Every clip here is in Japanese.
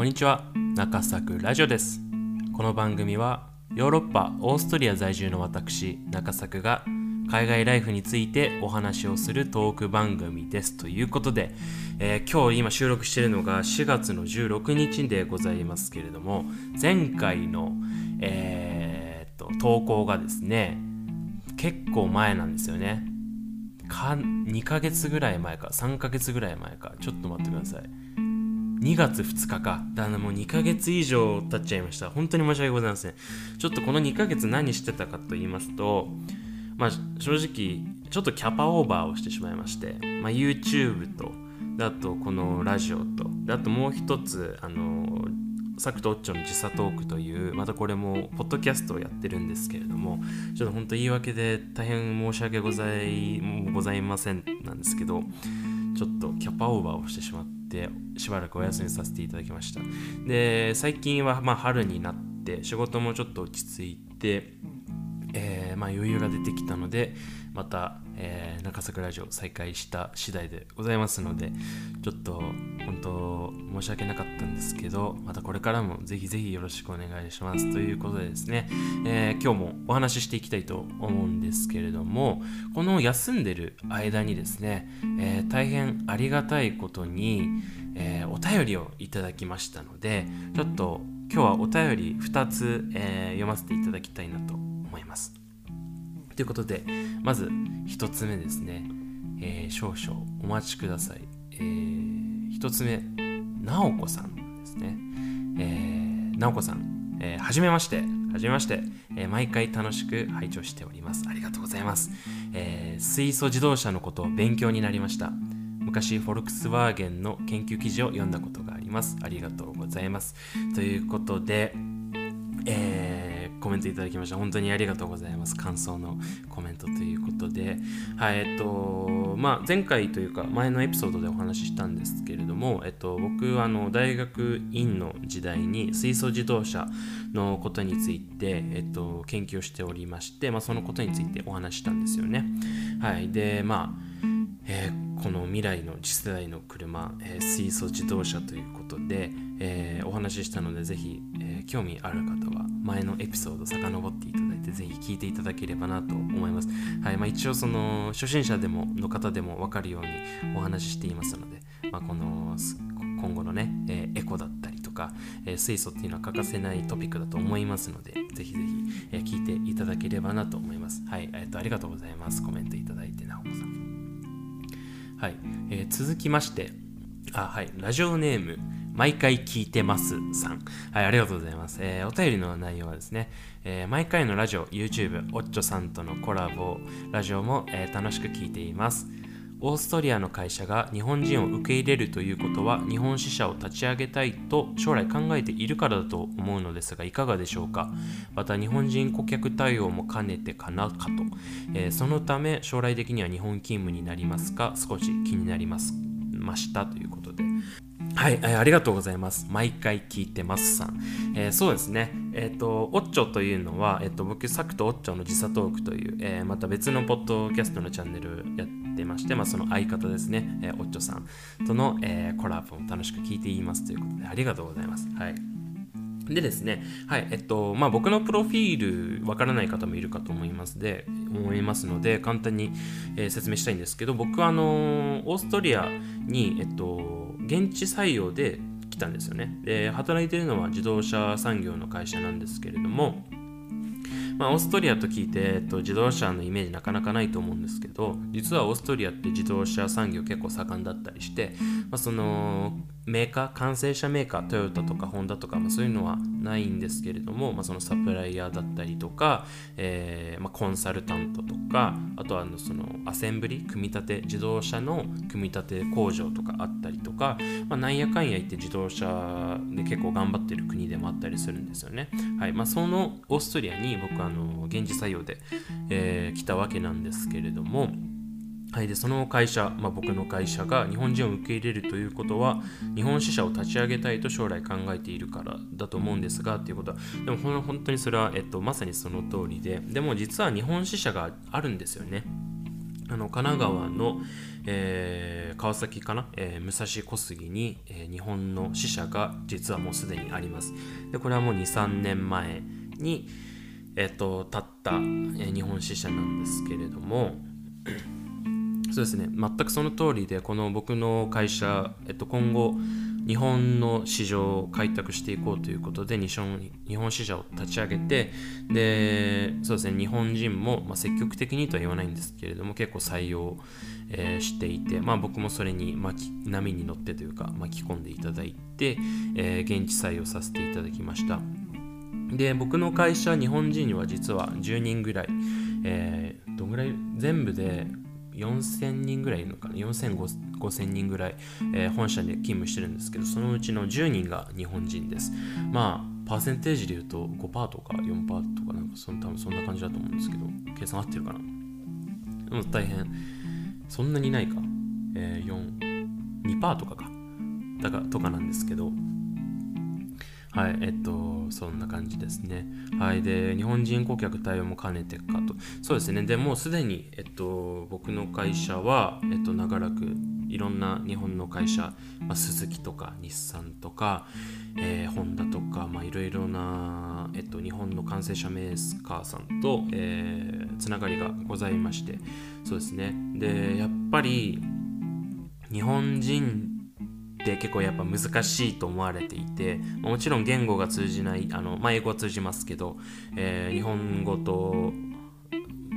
こんにちは。中作ラジオです。この番組はヨーロッパオーストリア在住の私中作が海外ライフについてお話をするトーク番組です。ということで、えー、今日今収録しているのが4月の16日でございますけれども前回の、えー、っと投稿がですね結構前なんですよね。か2ヶ月ぐらい前か3ヶ月ぐらい前か。ちょっと待ってください。2月2日か。だからもう2ヶ月以上経っちゃいました。本当に申し訳ございません。ちょっとこの2ヶ月何してたかと言いますと、まあ正直、ちょっとキャパオーバーをしてしまいまして、まあ、YouTube と、あとこのラジオと、あともう一つ、あの、サクとオッチョの時差トークという、またこれも、ポッドキャストをやってるんですけれども、ちょっと本当言い訳で大変申し訳ございございませんなんですけど、ちょっとキャパオーバーをしてしまって、ってしばらくお休みさせていただきました。で最近はま春になって仕事もちょっと落ち着いて、えー、ま余裕が出てきたのでまた、えー、中桜ラジオ再開した次第でございますのでちょっと本当申し訳なかったんですけどまたこれからもぜひぜひよろしくお願いします。ということでですね、えー、今日もお話ししていきたいと思うんですけれどもこの休んでる間にですね、えー、大変ありがたいことに、えお便りをいただきましたのでちょっと今日はお便り2つ、え読ませていただきたいなと思います。ということで、まず1つ目ですね、えー、少々お待ちください。えー、1つ目、なおこさんですね。えー、なおこさん、えー、はじめまして。はじめまして、えー、毎回楽しく拝聴しております。ありがとうございます。えー、水素自動車のことを勉強になりました。昔、フォルクスワーゲンの研究記事を読んだことがあります。ありがとうございます。ということで、えーコメントいただきました。本当にありがとうございます。感想のコメントということで、はい、えっと、まあ、前回というか、前のエピソードでお話ししたんですけれども、えっと、僕、あの、大学院の時代に水素自動車のことについて、えっと、研究しておりまして、まあ、そのことについてお話ししたんですよね。はい、で、まあ、えー、この未来の次世代の車、えー、水素自動車ということで、えー、お話ししたのでぜひ、え興味ある方は前のエピソード遡っていただいてぜひ聞いていただければなと思います。はいまあ、一応その初心者でもの方でも分かるようにお話ししていますので、まあ、この今後のね、えエコだったりとか、え水素っていうのは欠かせないトピックだと思いますのでぜひぜひ、え聞いていただければなと思います。はい、えーと、ありがとうございます。コメントいただいてなおこさん。はい、えー、続きまして、あ、はい、ラジオネーム、毎回聞いてますさん。はい、ありがとうございます。えー、お便りの内容はですね、えー、毎回のラジオ、YouTube、おっちょさんとのコラボ、ラジオも、えー、楽しく聞いています。オーストリアの会社が日本人を受け入れるということは日本支社を立ち上げたいと将来考えているからだと思うのですがいかがでしょうか？また日本人顧客対応も兼ねてかなかと、えー、そのため将来的には日本勤務になりますか？少し気になりますましたということではい、ありがとうございます。毎回聞いてますさん。えー、そうですね。えっ、ー、と、オッチョというのは、えっ、と、僕、サクとオッチョの時差トークという、えまた別のポッドキャストのチャンネルやってまして、まあ、その相方ですね、えオッチョさんとの、えコラボを楽しく聞いていますということで、ありがとうございます。はい。でですね、はい、えっと、まあ、僕のプロフィール、わからない方もいるかと思いますで、思いますので、簡単に、えー、説明したいんですけど、僕は、あのー、オーストリアに、えっと、現地採用で来たんですよね。で、働いてるのは自動車産業の会社なんですけれども、まあ、オーストリアと聞いて、えっと、自動車のイメージなかなかないと思うんですけど実はオーストリアって自動車産業結構盛んだったりして、まあ、そのメーカー完成車メーカートヨタとかホンダとか、まあ、そういうのはないんですけれども、まあ、そのサプライヤーだったりとか、えーまあ、コンサルタントとかあとはあのそのアセンブリ組み立て自動車の組み立て工場とかあったりとか、ま、なんやかんや言って自動車で結構頑張ってる国でもあったりするんですよね。はいま、そのオーストリアに僕はあの現地採用で、えー、来たわけなんですけれども、はい、でその会社、まあ、僕の会社が日本人を受け入れるということは日本支社を立ち上げたいと将来考えているからだと思うんですがっていうことはでも本当にそれは、えっと、まさにその通りででも実は日本支社があるんですよね。あの神奈川の、えー、川崎かな、えー、武蔵小杉に、えー、日本の支社が実はもうすでにあります。でこれはもう2、3年前に、えっ、と、立った、え日本支社なんですけれども、そうですね、全くその通りで、この僕の会社、えっと、今後、日本の市場を開拓していこうということで日本日本市場を立ち上げてでそうですね。日本人も、まあ、積極的にとは言わないんですけれども結構採用、えー、していて、まあ、僕もそれに巻き波に乗ってというか巻き込んでいただいて、えー、現地採用させていただきました。で僕の会社日本人には実は10人ぐらい、えー、どんぐらい？全部で4000人ぐらいいるのかな？45000人ぐらい、えー、本社で勤務してるんですけど、そのうちの10人が日本人です。まあ、パーセンテージで言うと5%とか4%とか、なんかその多分そんな感じだと思うんですけど、計算合ってるかな？でも大変。そんなにないか？えー、4、2%とかか。だかとかなんですけど、はい、えっと、そんな感じですね。はい、で、日本人顧客対応も兼ねてかと。そうですね、でもうすでに、えっと、僕の会社は、えっと、長らくいろんな日本の会社、まあ、鈴木とか日産とか、えー、ホンダとか、まあ、いろいろな、えっと、日本の完成車メーカーさんと、えー、つながりがございまして、そうですね。で、やっぱり、日本人って結構やっぱ難しいと思われていてもちろん言語が通じないあの、まあ、英語は通じますけど、えー、日本語と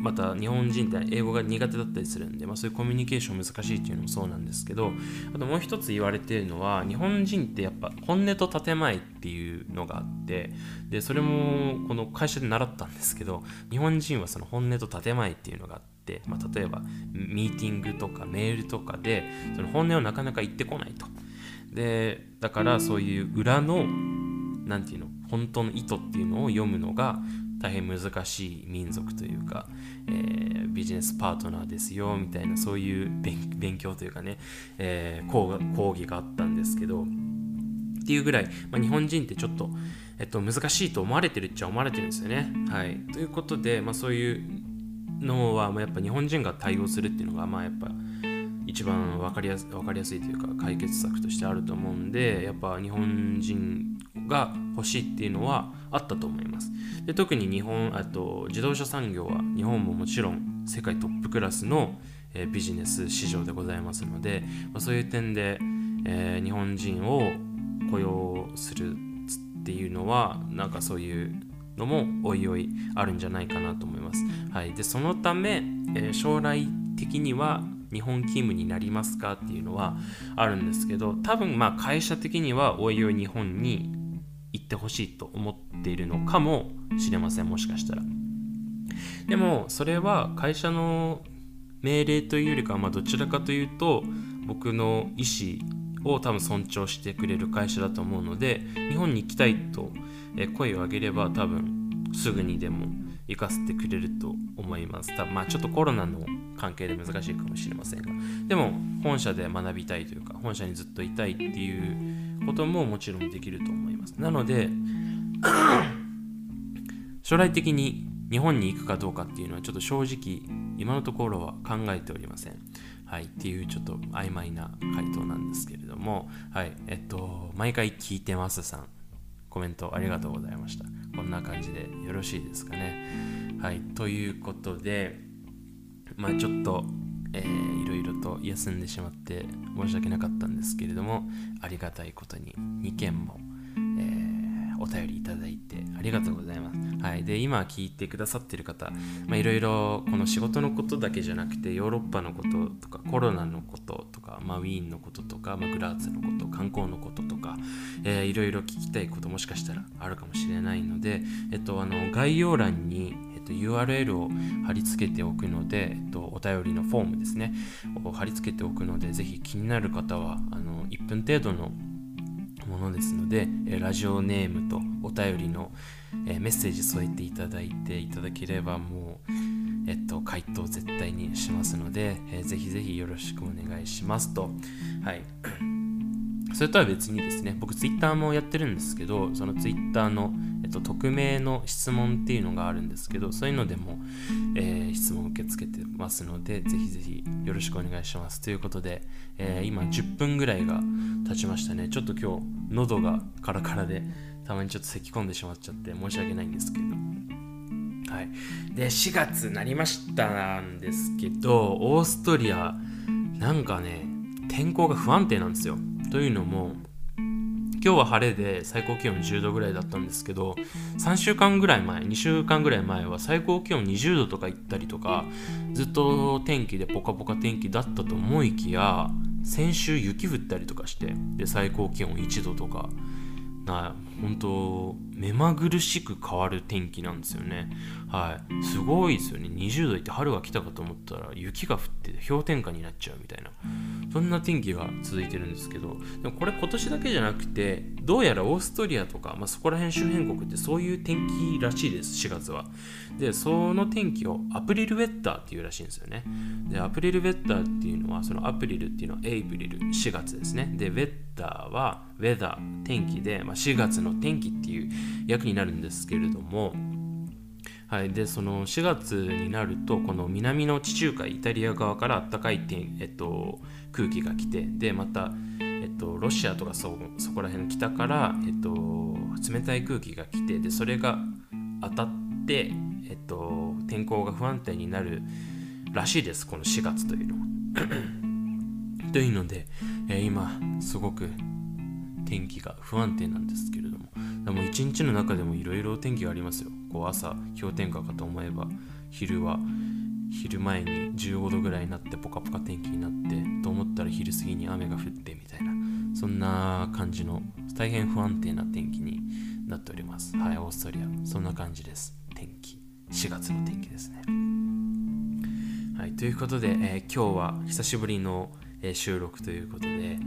また日本人って英語が苦手だったりするんで、まあ、そういうコミュニケーション難しいっていうのもそうなんですけどあともう一つ言われてるのは日本人ってやっぱ本音と建前っていうのがあってでそれもこの会社で習ったんですけど日本人はその本音と建前っていうのがあって、まあ、例えばミーティングとかメールとかでその本音をなかなか言ってこないと。でだからそういう裏の何て言うの本当の意図っていうのを読むのが大変難しい民族というか、えー、ビジネスパートナーですよみたいなそういう勉強というかね、えー、講講義があったんですけどっていうぐらい、まあ、日本人ってちょっと、えっと、難しいと思われてるっちゃ思われてるんですよね。はい、ということで、まあ、そういうのは、ま、やっぱ日本人が対応するっていうのがまあやっぱ一番分かりやす分かりやすいというか解決策としてあると思うんでやっぱ日本人が欲しいっていうのはあったと思います。で特に日本あと自動車産業は日本ももちろん世界トップクラスの、えー、ビジネス市場でございますので、まあ、そういう点で、えー、日本人を雇用するっていうのはなんかそういうのもおいおいあるんじゃないかなと思います。はい、でそのため、えー、将来的には日本勤務になりますかっていうのはあるんですけど多分まあ会社的にはおいおい日本に行ってほしいと思っているのかもしれませんもしかしたらでもそれは会社の命令というよりかはまどちらかというと僕の意思を多分尊重してくれる会社だと思うので日本に行きたいと声を上げれば多分すぐにでも行かせてくれると思います。多分まあちょっとコロナの関係で難しいかもしれませんが、でも本社で学びたいというか、本社にずっといたいっていうことももちろんできると思います。なので、将来的に日本に行くかどうかっていうのはちょっと正直今のところは考えておりません。はい、っていうちょっと曖昧な回答なんですけれども、はい、えっと、毎回聞いてますさん、コメントありがとうございました。こんな感じでよろしいですかね。はい、ということで、まあちょっと、えー、いろいろと休んでしまって申し訳なかったんですけれども、ありがたいことに2件も、えー、お便りいただいてありがとうございます。はい、で今聞いてくださってる方ま、いろいろこの仕事のことだけじゃなくてヨーロッパのこととかコロナのこととか、まあ、ウィーンのこととか、まあ、グラーツのこと観光のこととか、えー、いろいろ聞きたいこともしかしたらあるかもしれないので、えっと、あの概要欄にと、URL を貼り付けておくので、えっと、お便りのフォームですね、を貼り付けておくので、ぜひ気になる方は、あの1分程度のものですので、ラジオネームとお便りのメッセージ添えていただいていただければ、もう、えっと、回答絶対にしますので、えー、ぜひぜひよろしくお願いしますと。はい。それとは別にですね、僕 Twitter もやってるんですけど、その Twitter の、えっと、匿名の質問っていうのがあるんですけど、そういうのでも、えー、質問を受け付けてますので、ぜひぜひよろしくお願いします。ということで、えー、今10分ぐらいが経ちましたね。ちょっと今日、喉がカラカラで、たまにちょっと咳き込んでしまっちゃって申し訳ないんですけど。はい。で、4月なりましたんですけど、オーストリア、なんかね、天候が不安定なんですよ。というのも、今日は晴れで最高気温10度ぐらいだったんですけど3週間ぐらい前2週間ぐらい前は最高気温20度とか行ったりとかずっと天気でポカポカ天気だったと思いきや先週雪降ったりとかしてで最高気温1度とかな本当目まぐるしく変わる天気なんですよね。はい。すごいですよね。20度いって春が来たかと思ったら雪が降って氷点下になっちゃうみたいな。そんな天気が続いてるんですけどでもこれ今年だけじゃなくてどうやらオーストリアとか、まあ、そこら辺周辺国ってそういう天気らしいです4月は。でその天気をアプリルウェッターっていうらしいんですよね。でアプリルウェッターっていうのはそのアプリルっていうのはエイプリル4月ですね。でウェッターはウェザー天気で、まあ、4月の天気っていう役になるんですけれどもはい、でその4月になるとこの南の地中海イタリア側から暖かい天、えっと、空気が来てでまた、えっと、ロシアとかそそこら辺の北から、えっと、冷たい空気が来てでそれが当たって、えっと、天候が不安定になるらしいですこの4月というのは。というので、えー、今すごく天気が不安定なんですけれどもでも一日の中でもいろいろ天気がありますよ。こう朝氷点下かと思えば昼は昼前に15度ぐらいになってポカポカ天気になってと思ったら昼過ぎに雨が降ってみたいなそんな感じの大変不安定な天気になっております。はいオーストリア。そんな感じです。天気。4月の天気ですね。はいということで、えー、今日は久しぶりの、えー、収録ということで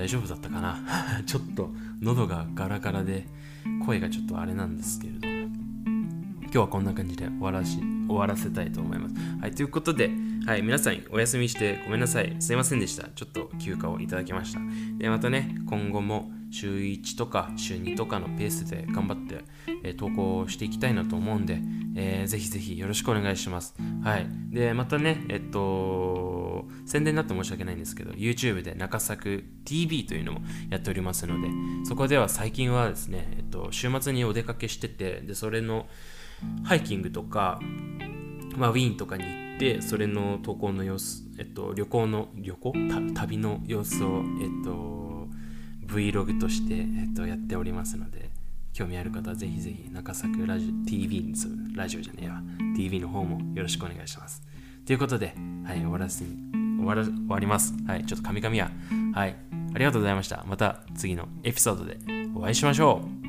大丈夫だったかな？ちょっと喉がガラガラで声がちょっとあれなんですけれども今日はこんな感じで終わらし終わらせたいと思います。はい、ということで、はい、皆さんお休みしてごめんなさい。すいませんでした。ちょっと休暇をいただきました。で、またね、今後も週1とか週2とかのペースで頑張って、えー、投稿していきたいなと思うんで、えー、ぜひぜひよろしくお願いします。はい。で、またね、えっと、宣伝になって申し訳ないんですけど、YouTube で中作 TV というのもやっておりますので、そこでは最近はですね、えっと、週末にお出かけしてて、で、それの、ハイキングとか、まあ、ウィーンとかに行ってそれの投稿の様子、えっと、旅行の旅行？旅の様子を、えっと、Vlog として、えっと、やっておりますので興味ある方はぜひぜひ中作ラジオ TV にラジオじゃねえわ TV の方もよろしくお願いします。ということで、はい、終わらせ終わら終わります。はいちょっとカミカミや。はいありがとうございました。また次のエピソードでお会いしましょう。